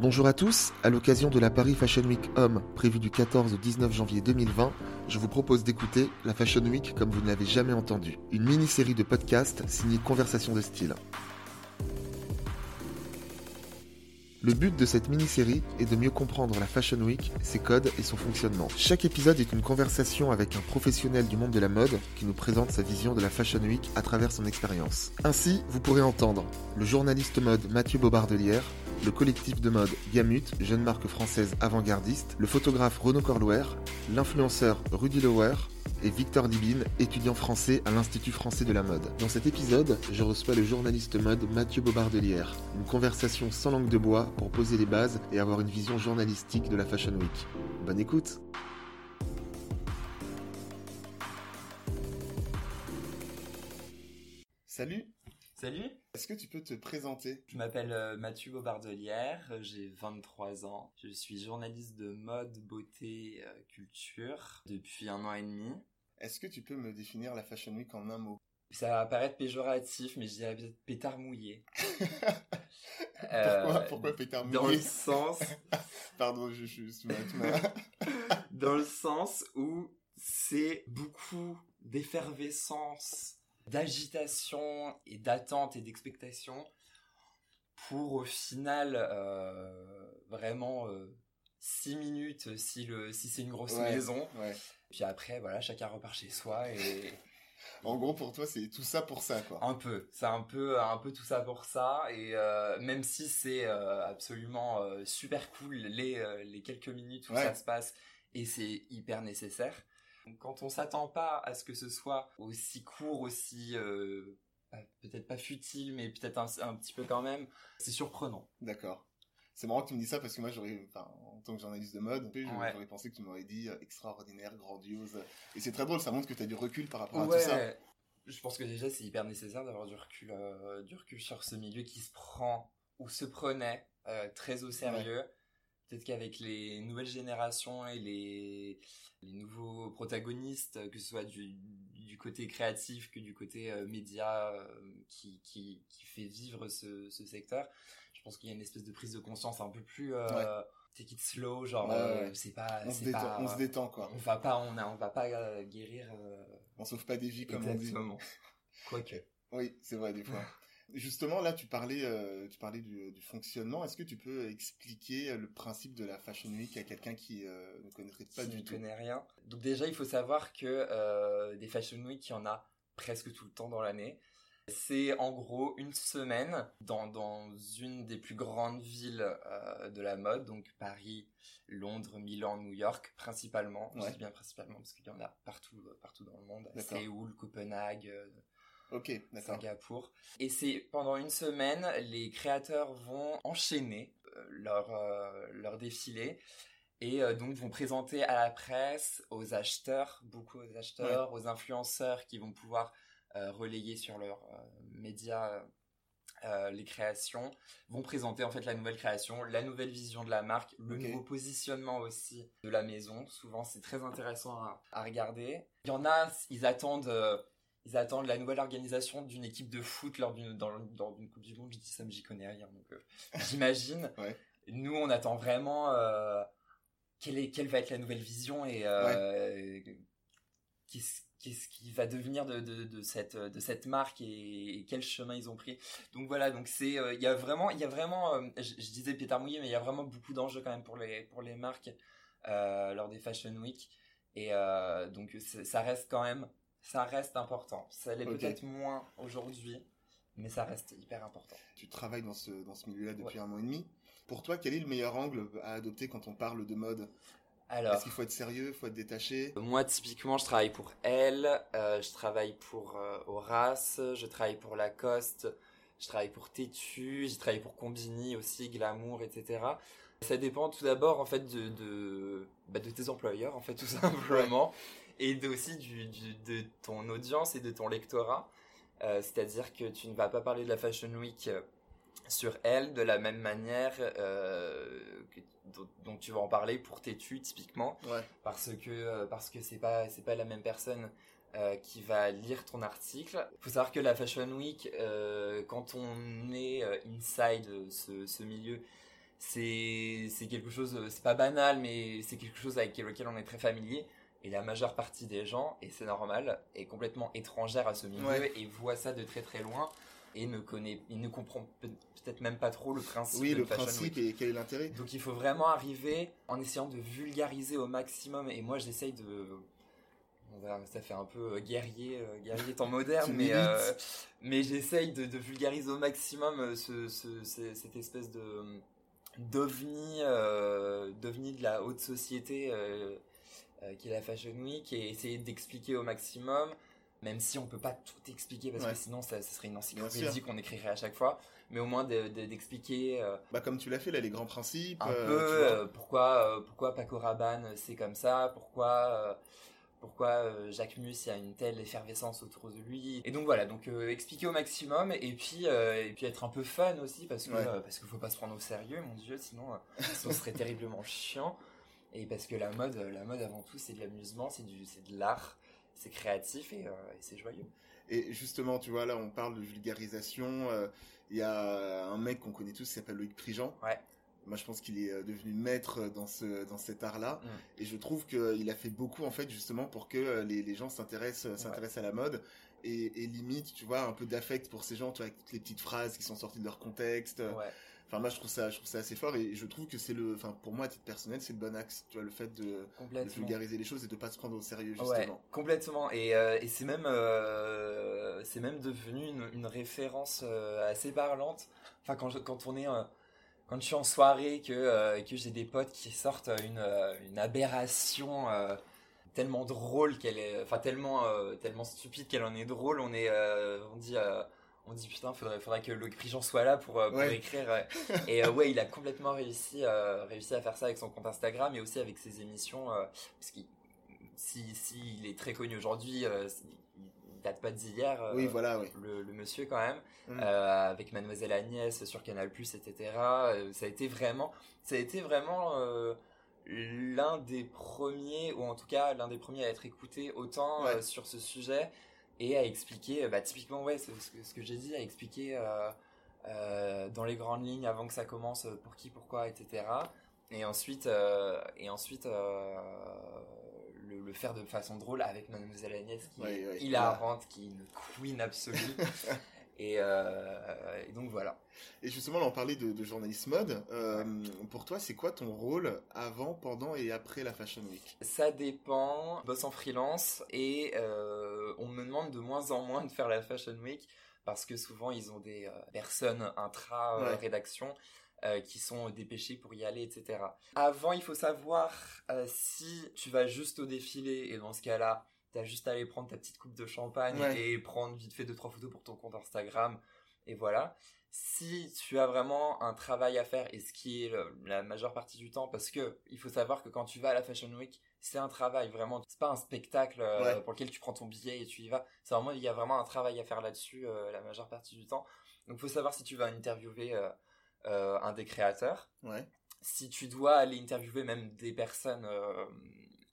Bonjour à tous, à l'occasion de la Paris Fashion Week Homme prévue du 14 au 19 janvier 2020, je vous propose d'écouter la Fashion Week comme vous ne l'avez jamais entendu, une mini-série de podcasts signée Conversation de style. Le but de cette mini-série est de mieux comprendre la Fashion Week, ses codes et son fonctionnement. Chaque épisode est une conversation avec un professionnel du monde de la mode qui nous présente sa vision de la Fashion Week à travers son expérience. Ainsi, vous pourrez entendre le journaliste mode Mathieu Bobardelière, le collectif de mode Gamut, jeune marque française avant-gardiste, le photographe Renaud Corlouer, l'influenceur Rudy Lower et Victor Dibine, étudiant français à l'Institut français de la mode. Dans cet épisode, je reçois le journaliste mode Mathieu Bobardelière. Une conversation sans langue de bois pour poser les bases et avoir une vision journalistique de la Fashion Week. Bonne écoute Salut Salut Est-ce que tu peux te présenter? Je m'appelle euh, Mathieu Bobardelière, j'ai 23 ans. Je suis journaliste de mode, beauté, euh, culture depuis un an et demi. Est-ce que tu peux me définir la Fashion Week en un mot? Ça va paraître péjoratif, mais je dirais peut-être pétard mouillé. Pourquoi, Pourquoi pétard mouillé? Dans le sens... Pardon, je suis... dans le sens où c'est beaucoup d'effervescence d'agitation et d'attente et d'expectation pour au final euh, vraiment euh, six minutes si le si c'est une grosse maison. puis après voilà chacun repart chez soi et en gros pour toi c'est tout ça pour ça quoi. Un peu. C'est un peu un peu tout ça pour ça. Et euh, même si c'est absolument super cool les les quelques minutes où ça se passe et c'est hyper nécessaire quand on s'attend pas à ce que ce soit aussi court, aussi euh, peut-être pas futile, mais peut-être un, petit peu quand même, c'est surprenant. D'accord. C'est marrant que tu me dis ça parce que moi, j'aurais, en tant que journaliste de mode, j'aurais pensé que tu m'aurais dit euh, extraordinaire, grandiose. Et c'est très drôle, ça montre que tu as du recul par rapport à tout ça. Je pense que déjà, c'est hyper nécessaire d'avoir du recul, euh, du recul sur ce milieu qui se prend ou se prenait très au sérieux. Peut-être qu'avec les nouvelles générations et les, les nouveaux protagonistes, que ce soit du, du côté créatif que du côté euh, média euh, qui, qui, qui, fait vivre ce, ce secteur, je pense qu'il y a une espèce de prise de conscience un peu plus euh, take it slow, genre euh, c'est pas, on se, détend, pas, on se détend quoi. On va pas, on, a, on va pas guérir. on sauve pas des vies comme Exactement. on dit. Quoique. Oui, c'est vrai des fois. Justement, là, tu parlais, euh, tu parlais du, fonctionnement. Est-ce que tu peux expliquer le principe de la Fashion Week à quelqu'un qui euh, ne connaîtrait pas du tout? ne connaît rien. Donc déjà, il faut savoir que euh, des Fashion Week, il y en a presque tout le temps dans l'année. C'est en gros une semaine dans, dans une des plus grandes villes de la mode, donc Paris, Londres, Milan, New York, principalement. Je dis bien principalement parce qu'il y en a partout, partout dans le monde. Séoul, Copenhague, Ok, Singapour. Et c'est pendant une semaine, les créateurs vont enchaîner euh, leur, euh, leur défilé et euh, donc vont présenter à la presse, aux acheteurs, beaucoup aux acheteurs, aux influenceurs qui vont pouvoir relayer sur leurs médias les créations, vont présenter en fait la nouvelle création, la nouvelle vision de la marque, le nouveau positionnement aussi de la maison. Souvent c'est très intéressant à, à, regarder. Il y en a, ils attendent ils attendent la nouvelle organisation d'une équipe de foot lors d'une dans, dans une Coupe du Monde. Je dis ça, mais j'y connais rien, donc euh, j'imagine. Nous, on attend vraiment euh, quelle est quelle va être la nouvelle vision et euh, qu'est-ce qu'est-ce qui va devenir de, de, de, cette de cette marque et, quel chemin ils ont pris. Donc voilà, donc c'est il y a vraiment il y a vraiment je, disais pétard mouillé, mais il y a vraiment beaucoup d'enjeux quand même pour les pour les marques lors des Fashion Week et donc ça reste quand même ça reste important. Ça l'est peut-être moins aujourd'hui, mais ça reste hyper important. Tu travailles dans ce, dans ce milieu-là depuis un an et demi. Pour toi, quel est le meilleur angle à adopter quand on parle de mode? Alors, Est-ce qu'il faut être sérieux, il faut être détaché? Moi, typiquement, je travaille pour Elle, euh, je travaille pour euh, Horace, je travaille pour Lacoste, je travaille pour Tétu, j'ai travaillé pour Combini aussi, Glamour, etc. Ça dépend tout d'abord en fait de de, bah, de tes employeurs en fait tout simplement et aussi du, de ton audience et de ton lectorat. Euh, c'est-à-dire que tu ne vas pas parler de la Fashion Week euh, sur elle de la même manière euh, que, dont, tu vas en parler pour Tétu typiquement parce que parce que c'est pas c'est pas la même personne qui va lire ton article. Il faut savoir que la Fashion Week, quand on est inside ce, ce milieu, c'est c'est quelque chose, c'est pas banal, mais c'est quelque chose avec lequel on est très familier. Et la majeure partie des gens, et c'est normal, est complètement étrangère à ce milieu et voit ça de très très loin et ne connaît, il ne comprend peut-être même pas trop le principe. Oui, le principe et quel est l'intérêt. Donc il faut vraiment arriver en essayant de vulgariser au maximum. Et moi, j'essaye de. ça fait un peu euh, guerrier, euh, guerrier temps moderne, mais, euh, mais j'essaye de, vulgariser au maximum ce, cette espèce de d'ovni, d'ovni de la haute société qui est la Fashion Week et essayer d'expliquer au maximum même si on peut pas tout expliquer parce que sinon ça, serait une encyclopédie qu'on écrirait à chaque fois mais au moins d'expliquer euh, bah comme tu l'as fait là les grands principes un euh, peu euh, pourquoi pourquoi Paco Rabanne c'est comme ça pourquoi pourquoi Jacques Mus il y a une telle effervescence autour de lui. Et donc voilà donc expliquer au maximum et puis et puis être un peu fun aussi parce que parce qu'il faut pas se prendre au sérieux mon dieu sinon ce serait terriblement chiant et parce que la mode la mode avant tout c'est de l'amusement c'est du c'est de l'art c'est créatif et, euh, c'est joyeux. Et justement, tu vois, là, on parle de vulgarisation. Euh, il y a un mec qu'on connaît tous qui s'appelle Loïc Prigent. Ouais. Moi, je pense qu'il est euh, devenu maître dans ce dans cet art-là, mm. et je trouve qu'il a fait beaucoup en fait justement pour que les, les gens s'intéressent s'intéressent à la mode et, et, limite, tu vois, un peu d'affect pour ces gens, tu vois, avec toutes les petites phrases qui sont sorties de leur contexte. Ouais. Enfin, moi, je trouve ça, je trouve ça assez fort et je trouve que c'est le, enfin, pour moi, à titre personnel, c'est le bon axe. Tu vois, le fait de, vulgariser les choses et de pas se prendre au sérieux, justement. Ouais, complètement. Et, euh, et c'est même, euh, c'est même devenu une, une référence euh, assez parlante. Enfin, quand, je, quand on est, quand je suis en soirée, que, que j'ai des potes qui sortent une, une aberration tellement drôle qu'elle est, enfin, tellement, tellement stupide qu'elle en est drôle, on est, on dit, on dit putain faudrait faudrait que Loïc Prigent soit là pour, euh, écrire et euh, ouais il a complètement réussi euh, réussi à faire ça avec son compte Instagram et aussi avec ses émissions parce qu'il si, si il est très connu aujourd'hui il date pas d'hier oui voilà le, le, monsieur quand même. Mm. avec Mademoiselle Agnès sur Canal Plus etc ça a été vraiment ça a été vraiment l'un des premiers ou en tout cas l'un des premiers à être écouté autant sur ce sujet et à expliquer, bah, typiquement, ouais, ce, ce que j'ai dit, à expliquer euh, euh, dans les grandes lignes avant que ça commence, euh, pour qui, pourquoi, etc. Et ensuite, et ensuite le, le, faire de façon drôle avec Mademoiselle Agnès qui est hilarante, qui est une queen absolue. Euh, et, donc voilà. Et justement, là, on parlait de, de journalisme mode. Euh, pour toi, c'est quoi ton rôle avant, pendant et après la Fashion Week? Ça dépend. Je bosse en freelance et euh, on me demande de moins en moins de faire la Fashion Week parce que souvent ils ont des personnes intra-rédaction. qui sont dépêchées pour y aller, etc. Avant, il faut savoir si tu vas juste au défilé, et dans ce cas-là, T'as juste à aller prendre ta petite coupe de champagne et prendre vite fait deux trois photos pour ton compte Instagram et voilà. Si tu as vraiment un travail à faire et ce qui est la majeure partie du temps parce que il faut savoir que quand tu vas à la Fashion Week, c'est un travail vraiment, c'est pas un spectacle euh, pour lequel tu prends ton billet et tu y vas. C'est vraiment il y a vraiment un travail à faire là-dessus euh, la majeure partie du temps. Donc il faut savoir si tu vas interviewer euh, un des créateurs. Si tu dois aller interviewer même des personnes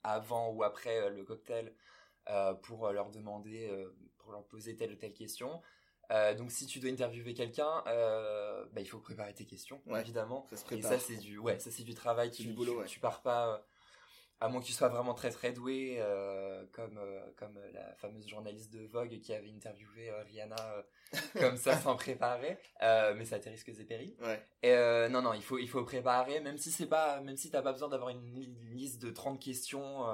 avant ou après le cocktail pour leur demander, pour leur poser telle ou telle question. donc si tu dois interviewer quelqu'un, bah, il faut préparer tes questions, évidemment. Ça Et ça c'est du, ouais, ça c'est du travail. Tu, du boulot, tu, pars pas à moins que tu sois vraiment très très doué, comme comme la fameuse journaliste de Vogue qui avait interviewé Rihanna comme ça sans préparer, mais ça tes risques et périls. Et non non, il faut il faut préparer, même si c'est pas, même si t'as pas besoin d'avoir une, liste de 30 questions,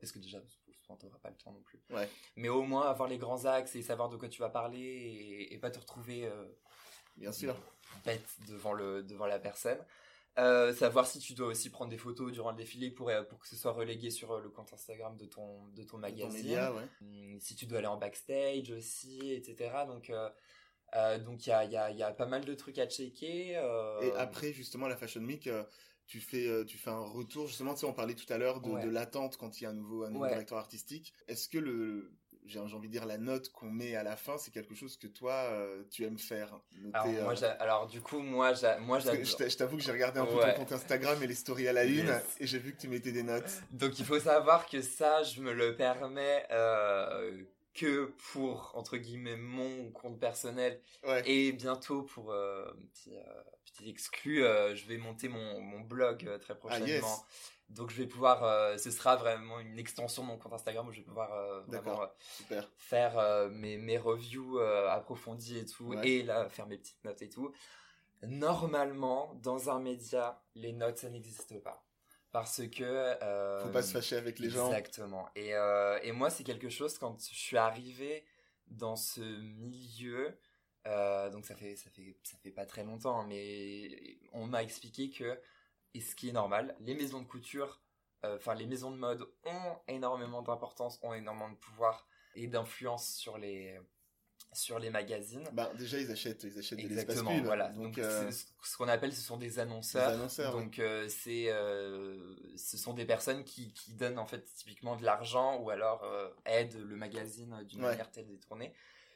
parce que déjà on t'aura pas le temps non plus. Mais au moins avoir les grands axes et savoir de quoi tu vas parler et, pas te retrouver euh, bien sûr bête devant le devant la personne. Euh, savoir si tu dois aussi prendre des photos durant le défilé pour, euh, pour que ce soit relégué sur le compte Instagram de ton, de ton magazine. Hum, si tu dois aller en backstage aussi, etc. Donc, donc il y a, y, a, y a pas mal de trucs à checker. Et après, justement, la Fashion Week, tu fais euh, tu fais un retour justement tu sais on parlait tout à l'heure de, l'attente quand il y a un nouveau un nouveau directeur artistique est-ce que le j'ai envie de dire la note qu'on met à la fin c'est quelque chose que toi euh, tu aimes faire. Alors, moi, euh, alors du coup moi moi je t'avoue que j'ai regardé un peu ton compte Instagram et les stories à la une et j'ai vu que tu mettais des notes. Donc il faut savoir que ça je me le permets que pour entre guillemets mon compte personnel et bientôt pour petit j'étais exclu. je vais monter mon, mon blog très Ah prochainement. yes. Donc je vais pouvoir, euh, ce sera vraiment une extension de mon compte Instagram où je vais pouvoir euh, vraiment euh, faire euh, mes, mes reviews euh, approfondies et tout, Ouais. et là faire mes petites notes et tout. Normalement, dans un média, les notes ça n'existe pas. Parce que... euh, Faut pas se fâcher avec les gens. Exactement. Et, euh, et moi, c'est quelque chose, quand je suis arrivé dans ce milieu, euh, donc ça fait, ça, fait, ça fait pas très longtemps, hein, mais on m'a expliqué que, et ce qui est normal, les maisons de couture, euh, enfin les maisons de mode ont énormément d'importance, ont énormément de pouvoir et d'influence sur les, sur les magazines. Bah, déjà, ils achètent, ils achètent Exactement, pub. voilà. Donc, Donc, euh, ce qu'on appelle, ce sont des annonceurs. Des annonceurs, Donc, euh, c'est, euh, ce sont des personnes qui, qui donnent en fait typiquement de l'argent ou alors aident le magazine d'une Ouais. manière telle détournée.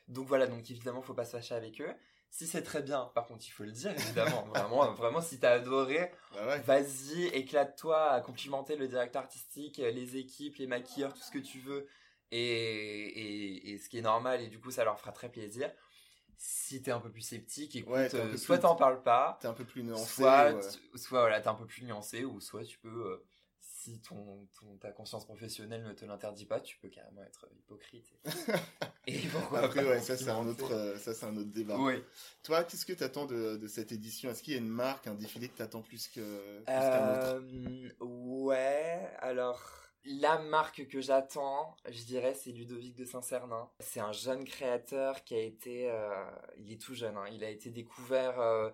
Donc voilà, donc évidemment, faut pas se fâcher avec eux. Si c'est très bien, par contre, il faut le dire, évidemment. vraiment, vraiment, si t'as adoré, bah ouais. vas-y, éclate-toi à complimenter le directeur artistique, les équipes, les maquilleurs, tout ce que tu veux. Et, et, et ce qui est normal, et du coup, ça leur fera très plaisir. Si t'es un peu plus sceptique, écoute, Ouais, euh, soit t'en parles pas, T'es un peu plus nuancé. soit, ouais. tu- soit voilà, t'es un peu plus nuancé, ou soit tu peux, euh, si ton, ton, ta conscience professionnelle ne te l'interdit pas, tu peux carrément être hypocrite. Et, et pourquoi Après, pas ouais, ça c'est un autre, euh, ça c'est un autre débat. Oui. Toi, qu'est-ce que t'attends de, de cette édition? Est-ce qu'il y a une marque, un défilé que t'attends plus que plus qu'un autre? Euh, ouais, alors la marque que j'attends, je dirais, c'est Ludovic de Saint-Cernin. C'est un jeune créateur qui a été, euh, il est tout jeune, hein, il a été découvert euh,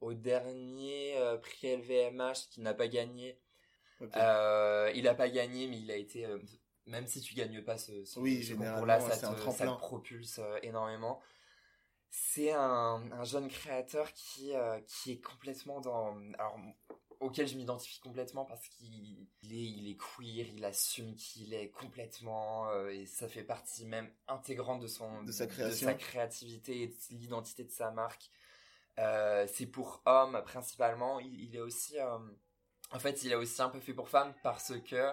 au dernier euh, prix LVMH qui n'a pas gagné. Il n'a pas gagné, mais il a été, même si tu gagnes pas ce, ce, Oui, ce généralement, concours-là, ça te, ça tremplin. te propulse énormément. C'est un, un jeune créateur qui, qui est complètement dans... Alors, auquel je m'identifie complètement parce qu'il il est, il est queer, il assume qu'il est complètement... euh, et ça fait partie même intégrante de, son, De sa création. sa créativité et de l'identité de sa marque. Euh, c'est pour hommes principalement. Il, il est aussi... euh, en fait, il est aussi un peu fait pour femmes parce que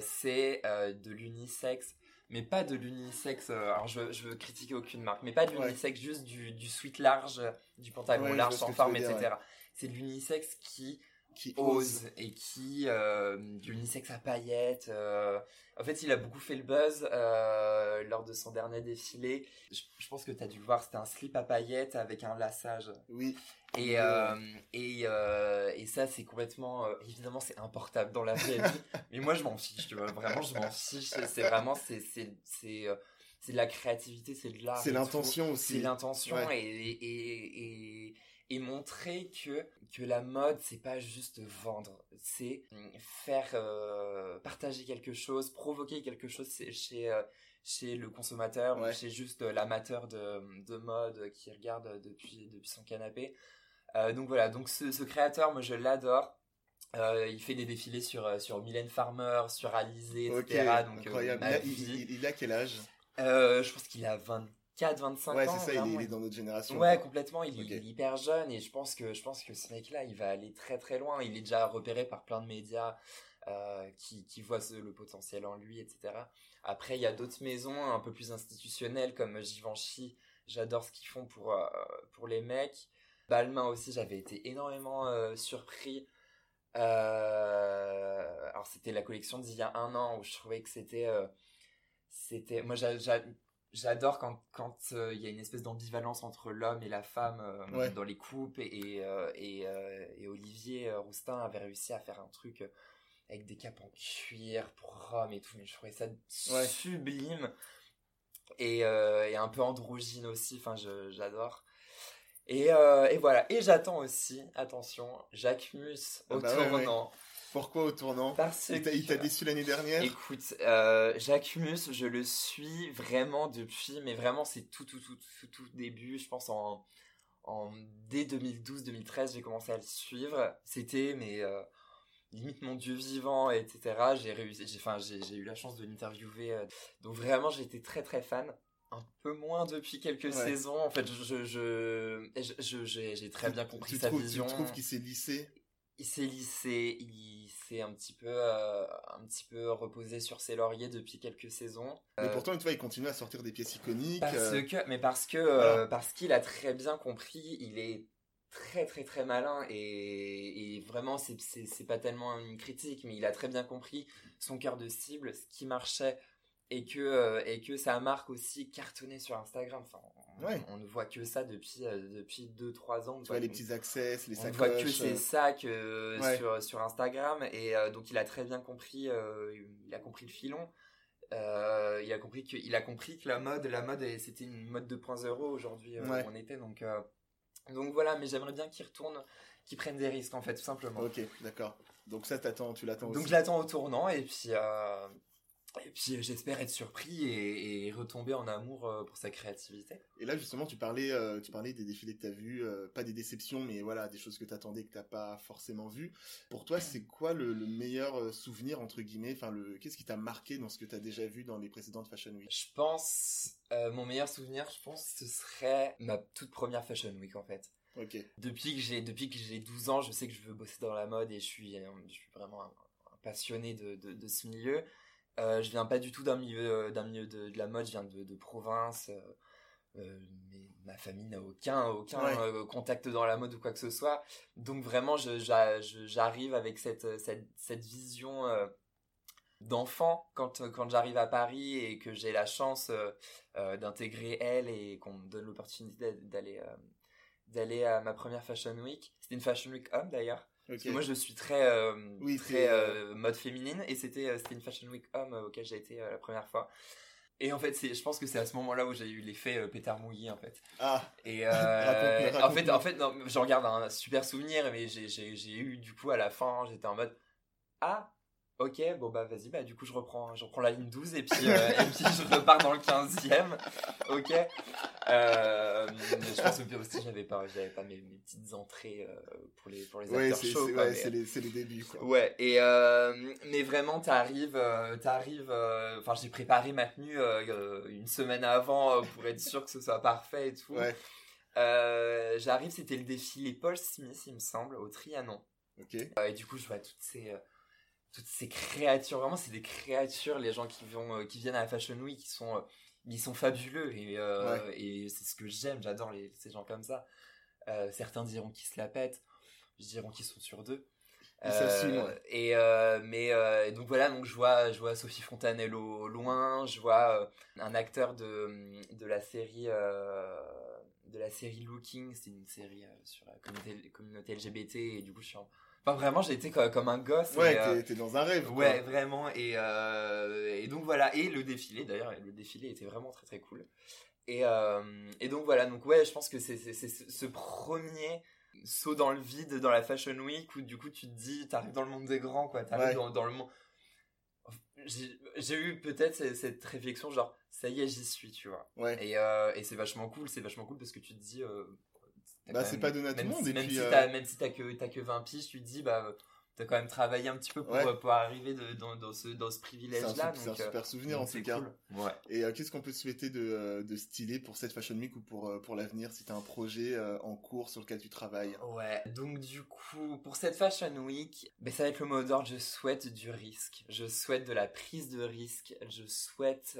c'est de l'unisexe mais pas de l'unisexe. euh, alors, je, je veux critiquer aucune marque, mais pas de Ouais. l'unisexe, juste du, du sweat large, du pantalon Ouais, large sans forme, etc. C'est de l'unisexe qui Qui ose. et qui euh, l'unisexe à paillettes. euh, En fait, il a beaucoup fait le buzz euh, lors de son dernier défilé. Je, je pense que tu as dû le voir, c'était un slip à paillettes avec un lassage. Oui. Et, euh, et, et ça, c'est complètement. évidemment, c'est importable dans la vraie vie. mais moi, je m'en fiche, tu vois. Vraiment, je m'en fiche. C'est vraiment. C'est c'est- c'est, c'est de la créativité, c'est de l'art. C'est l'intention aussi. C'est l'intention Ouais. et, et, et, et montrer que, que la mode, c'est pas juste vendre. C'est faire euh, partager quelque chose, provoquer quelque chose c'est chez. euh, chez le consommateur Ouais. ou chez juste euh, l'amateur de, de mode qui regarde depuis, depuis son canapé. Euh, donc voilà, donc ce, ce créateur, moi je l'adore. Euh, il fait des défilés sur, sur Mylène Farmer, sur Alizé, etc. Donc, euh, incroyable. il, a, il- a quel âge? Je pense qu'il a 24, 25 Ouais, ans. c'est ça, il est, vraiment. il est dans notre génération. Ouais, complètement. Il, est hyper jeune et je pense que je pense que ce mec-là, il va aller très très loin. Il est déjà repéré par plein de médias euh, qui, qui voient ce- le potentiel en lui, etc. Après, il y a d'autres maisons un peu plus institutionnelles comme Givenchy. J'adore ce qu'ils font pour euh, pour les mecs. Balmain aussi, j'avais été énormément euh, surpris. Alors c'était la collection d'il y a un an où je trouvais que c'était c'était moi j'a- j'a- j'adore quand quand euh, il y a une espèce d'ambivalence entre l'homme et la femme euh, Ouais. dans les coupes et et, euh, et, Olivier Roustin avait réussi à faire un truc avec des capes en cuir pour hommes et tout mais je trouvais ça Ouais. sublime. Et, et un peu androgyne aussi enfin j'adore. Et, euh, et voilà. Et j'attends aussi attention Jacques Mus Ah au bah ouais, tournant Pourquoi au tournant? Parce Il t'a- il t'a que- déçu l'année dernière? Écoute, euh, Jacques Mus, je le suis vraiment depuis, mais vraiment c'est tout, tout, tout, tout, tout début. Je pense en, en dès 2012-2013, j'ai commencé à le suivre. C'était, mais euh, limite mon dieu vivant, etc. J'ai réussi, j'ai, enfin, j'ai, eu la chance de l'interviewer. euh, donc vraiment, j'étais très très fan. Un peu moins depuis quelques Ouais. saisons. En fait, je, je, je- je- je- j'ai, très bien compris tu sa trouves, vision Tu trouves qu'il s'est lissé? Il s'est lissé, il s'est un petit peu, euh, un petit peu reposé sur ses lauriers depuis quelques saisons. Mais Euh, pourtant, tu vois, il continue à sortir des pièces iconiques. parce euh, que, mais parce que, voilà. parce qu'il a très bien compris, il est très très très malin et, et vraiment c'est c'est pas tellement une critique mais il a très bien compris son cœur de cible ce qui marchait et que et que ça marque aussi cartonné sur Instagram enfin on, ne voit que ça depuis euh, depuis 2 3 ans tu vois les petits accès les sacoches on voit que ces sacs sur sur Instagram. Et donc il a très bien compris il a compris le filon. Euh, il a compris que il a compris que la mode la mode c'était une mode 2.0 aujourd'hui euh, où on était. Donc euh, donc voilà. Mais j'aimerais bien qu'il retourne qu'il prenne des risques en fait tout simplement. Ok d'accord. Donc ça t'attends tu l'attends donc je l'attends au tournant. Et puis et puis j'espère être surpris et, retomber en amour euh, pour sa créativité. Et là justement tu parlais, euh, tu parlais des défilés que tu as vus, euh, pas des déceptions mais voilà des choses que tu attendais que tu pas forcément vues. Pour toi c'est quoi le, meilleur souvenir entre guillemets, enfin le qu'est-ce qui t'a marqué dans ce que tu as déjà vu dans les précédentes Fashion Week? Je pense, mon meilleur souvenir je pense ce serait ma toute première Fashion Week en fait. Ok. Depuis que j'ai depuis que j'ai 12 ans je sais que je veux bosser dans la mode et je suis, je suis vraiment un, passionné de, de, de ce milieu. Euh, je viens pas du tout d'un milieu, euh, d'un milieu de, de, la mode, je viens de, de province. Euh, mais ma famille n'a aucun, aucun contact dans la mode ou quoi que ce soit. Donc vraiment, j'arrive avec cette, cette, cette vision d'enfant quand, quand j'arrive à Paris et que j'ai la chance d'intégrer elle et qu'on me donne l'opportunité d'aller d'aller à ma première Fashion Week. C'était une Fashion Week homme d'ailleurs moi, je suis très, euh, très euh, euh, mode féminine et c'était une Fashion Week homme auquel j'ai été la première fois. Et en fait, je pense que c'est à ce moment-là où j'ai eu l'effet pétard mouillé en fait. Ah. Et en fait, en fait, j'en garde un super souvenir, mais j'ai eu du coup à la fin, j'étais en mode ah Ok, bon bah vas-y, bah du coup je reprends, je reprends la ligne 12 et puis, euh, et puis je repars dans le 15e. Ok. Euh, je pense que aussi j'avais pas, j'avais pas mes, mes, petites entrées euh, pour les pour les ouais, shows. Ouais, c'est les, les, débuts quoi. Ouais. Et euh, mais vraiment t'arrives, t'arrives. Enfin j'ai préparé ma tenue une semaine avant pour être sûr que ce soit parfait et tout. Ouais. j'arrive, c'était le défilé Paul Smith il me semble au Trianon. Ok. et du coup je vois toutes ces toutes ces créatures vraiment c'est des créatures les gens qui vont euh, qui viennent à la Fashion Week qui sont euh, ils sont fabuleux et, euh, et c'est ce que j'aime j'adore ces gens comme ça. Certains diront qu'ils se la pètent diront qu'ils sont sur deux. Et mais donc voilà donc je vois je vois Sophie Fontanelle au, loin je vois un acteur de de la série de la série Looking c'est une série sur la communauté, communauté LGBT et du coup je suis en Enfin, vraiment, j'ai été comme un gosse. Ouais, euh, t'es dans un rêve. Ouais, vraiment. Et, euh, et donc voilà. Et le défilé, d'ailleurs, le défilé était vraiment très très cool. Et, euh, et donc voilà. Donc ouais, je pense que c'est ce premier saut dans le vide dans la Fashion Week où du coup tu te dis, t'arrives dans le monde des grands, quoi. T'arrives dans, dans le monde. J'ai eu peut-être cette réflexion genre, ça y est, j'y suis, tu vois. Ouais. Et, et c'est vachement cool, c'est vachement cool parce que tu te dis, bah, c'est pas donné à tout le monde. même, si euh, même si t'as que, t'as que 20 piges, tu te dis, bah, t'as quand même travaillé un petit peu pour, pour arriver de, dans, dans, ce, dans ce privilège-là. C'est un, un, super souvenir en tout cas. Ouais. Et euh, qu'est-ce qu'on peut souhaiter de, euh, de stylé pour cette Fashion Week ou pour, pour l'avenir si t'as un projet en cours sur lequel tu travailles? Ouais, donc du coup, pour cette Fashion Week, bah, ça va être le mot d'ordre, je souhaite du risque. Je souhaite de la prise de risque. Je souhaite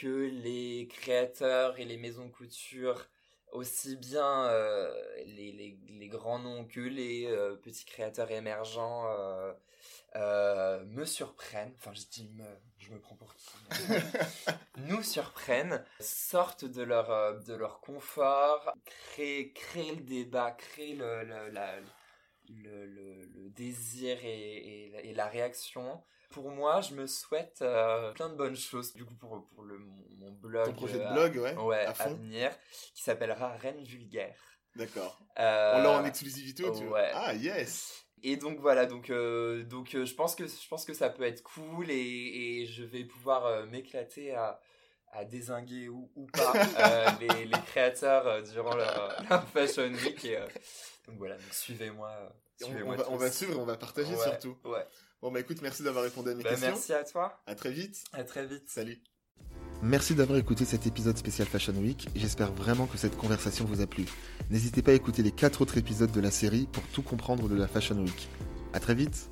que les créateurs et les maisons de couture aussi bien euh, les, les, grands noms que les euh, petits créateurs émergents euh, me surprennent, enfin je dis me, je me prends pour qui, nous surprennent, sortent de leur, de leur confort, créent, créent le débat, créent le, le, le désir et, et, et la réaction pour moi, je me souhaite euh, plein de bonnes choses. Du coup, pour, pour le, mon, blog. Ton projet de euh, blog, ouais. Ouais, à, venir, qui s'appellera Reine Vulgaire. D'accord. Euh, On l'a en exclusivité, tu ouais. Ah, yes et donc voilà, donc donc je pense que je pense que ça peut être cool et, et je vais pouvoir m'éclater à à désinguer ou, ou pas les, les, créateurs durant leur, fashion week et donc voilà, donc suivez-moi. Suivez on, on, va, suivre on va partager surtout. Ouais. Bon bah écoute, merci d'avoir répondu à mes bah, questions. Merci à toi. À très vite. À très vite. Salut. Merci d'avoir écouté cet épisode spécial Fashion Week. J'espère vraiment que cette conversation vous a plu. N'hésitez pas à écouter les 4 autres épisodes de la série pour tout comprendre de la Fashion Week. À très vite.